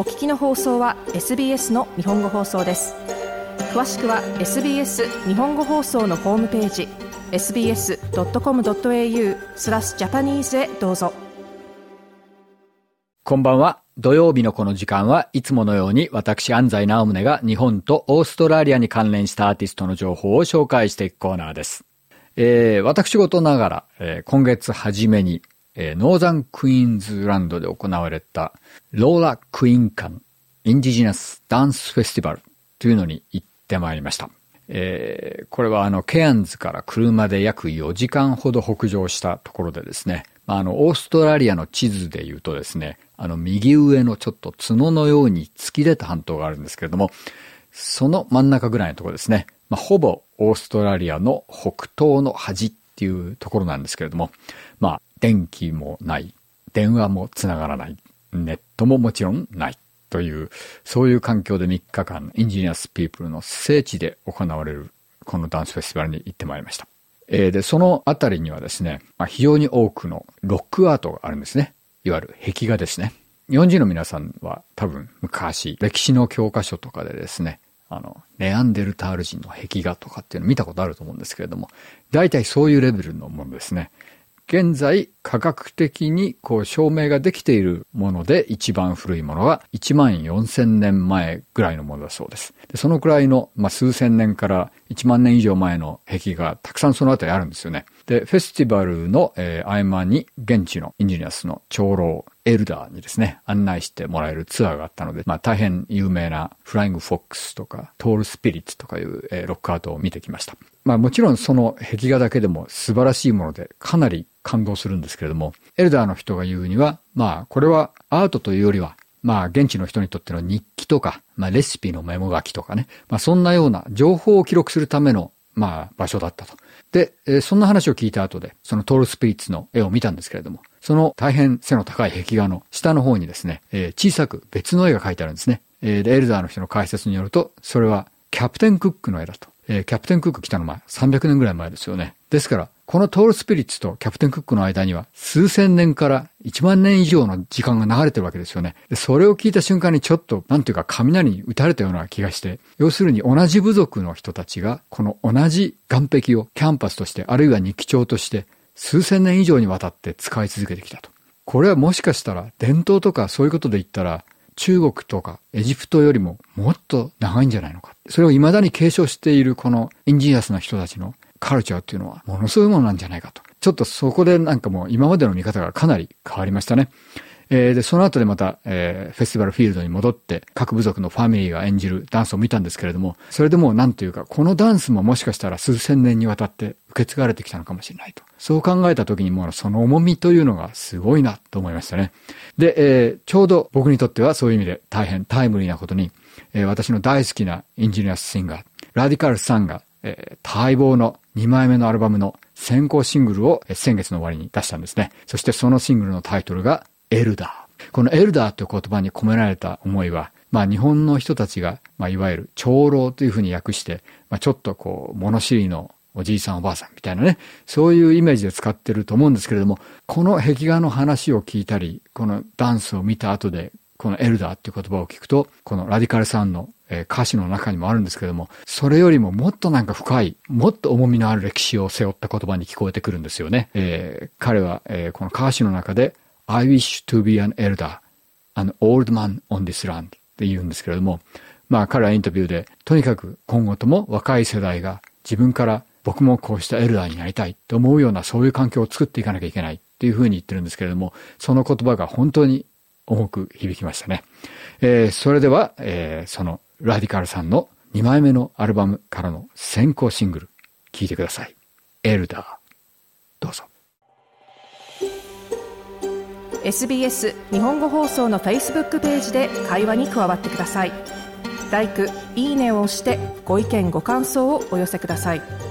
お聞きの放送は SBS の日本語放送です。詳しくは SBS 日本語放送のホームページ sbs.com.au スラスジャパニーズへどうぞ。こんばんは。土曜日のこの時間はいつものように私安西直宗が日本とオーストラリアに関連したアーティストの情報を紹介していくコーナーです。えー、私事ながら、えー、今月初めに、えー、ノーザンクイーンズランドで行われたローラ・クイーンカンインディジナスダンスフェスティバルというのに行ってまいりました。えー、これはあの、ケアンズから車で約4時間ほど北上したところでですね、まあの、オーストラリアの地図で言うとですね、あの、右上のちょっと角のように突き出た半島があるんですけれども、その真ん中ぐらいのところですね。まあ、ほぼオーストラリアの北東の端っていうところなんですけれども、まあ、電気もない、電話もつながらない、ネットももちろんないという、そういう環境で3日間、インジニアスピープルの聖地で行われる、このダンスフェスティバルに行ってまいりました。えー、で、そのあたりにはですね、まあ、非常に多くのロックアートがあるんですね。いわゆる壁画ですね。日本人の皆さんは多分昔、歴史の教科書とかでですね、あの、ネアンデルタール人の壁画とかっていうのを見たことあると思うんですけれども、大体そういうレベルのものですね。現在、科学的にこう証明ができているもので一番古いものは1万4000年前ぐらいのものだそうです。でそのくらいの、まあ、数千年から1万年以上前の壁がたくさんその辺りあるんですよね。で、フェスティバルの、えー、合間に現地のインジニアスの長老、エルダーにですね、案内してもらえるツアーがあったので、まあ大変有名なフライングフォックスとかトールスピリッツとかいう、えー、ロックアートを見てきました。まあもちろんその壁画だけでも素晴らしいものでかなり感動するんですけれども、エルダーの人が言うには、まあこれはアートというよりはまあ、現地の人にとっての日記とか、まあ、レシピのメモ書きとかね、まあ、そんなような情報を記録するための、まあ、場所だったと。で、えー、そんな話を聞いた後で、そのトールスピリッツの絵を見たんですけれども、その大変背の高い壁画の下の方にですね、えー、小さく別の絵が描いてあるんですね。えー、で、エルダーの人の解説によると、それはキャプテン・クックの絵だと。えー、キャプテン・クック来たの前、300年ぐらい前ですよね。ですから、このトールスピリッツとキャプテン・クックの間には数千年から1万年以上の時間が流れてるわけですよね。でそれを聞いた瞬間にちょっと、なんていうか雷に打たれたような気がして、要するに同じ部族の人たちが、この同じ岸壁をキャンバスとして、あるいは日記帳として、数千年以上にわたって使い続けてきたと。これはもしかしたら伝統とかそういうことで言ったら、中国とかエジプトよりももっと長いんじゃないのか。それを未だに継承しているこの Indigenous な人たちのカルチャーっていうのはものすごいものなんじゃないかと。ちょっとそこでなんかもう今までの見方がかなり変わりましたね。えー、で、その後でまた、えー、フェスティバルフィールドに戻って、各部族のファミリーが演じるダンスを見たんですけれども、それでもなんというか、このダンスももしかしたら数千年にわたって受け継がれてきたのかもしれないと。そう考えた時にもうその重みというのがすごいなと思いましたね。で、えー、ちょうど僕にとってはそういう意味で大変タイムリーなことに、えー、私の大好きな Indigenous シンガー、 Radical Son が、えー、待望の2枚目のアルバムの先行シングルを先月の終わりに出したんですね。そしてそのシングルのタイトルが Elder。この Elder という言葉に込められた思いは、まあ日本の人たちが、まあいわゆる長老というふうに訳して、まあちょっとこう物知りのおじいさんおばあさんみたいなね、そういうイメージで使ってると思うんですけれども、この壁画の話を聞いたり、このダンスを見た後で、このエルダーっていう言葉を聞くと、このラディカルさんのえ歌詞の中にもあるんですけども、それよりももっとなんか深い、もっと重みのある歴史を背負った言葉に聞こえてくるんですよね。えー、彼は、えー、この歌詞の中で、I wish to be an elder, an old man on this land って言うんですけれども、まあ彼はインタビューで、とにかく今後とも若い世代が自分から僕もこうしたエルダーになりたいと思うようなそういう環境を作っていかなきゃいけないっていうふうに言ってるんですけれども、その言葉が本当に重く響きましたね。えー、それでは、えー、そのラディカルさんの2枚目のアルバムからの先行シングル、聴いてください。エルダー。どうぞ。SBS 日本語放送の Facebook ページで会話に加わってください。l i いいねを押してご意見ご感想をお寄せください。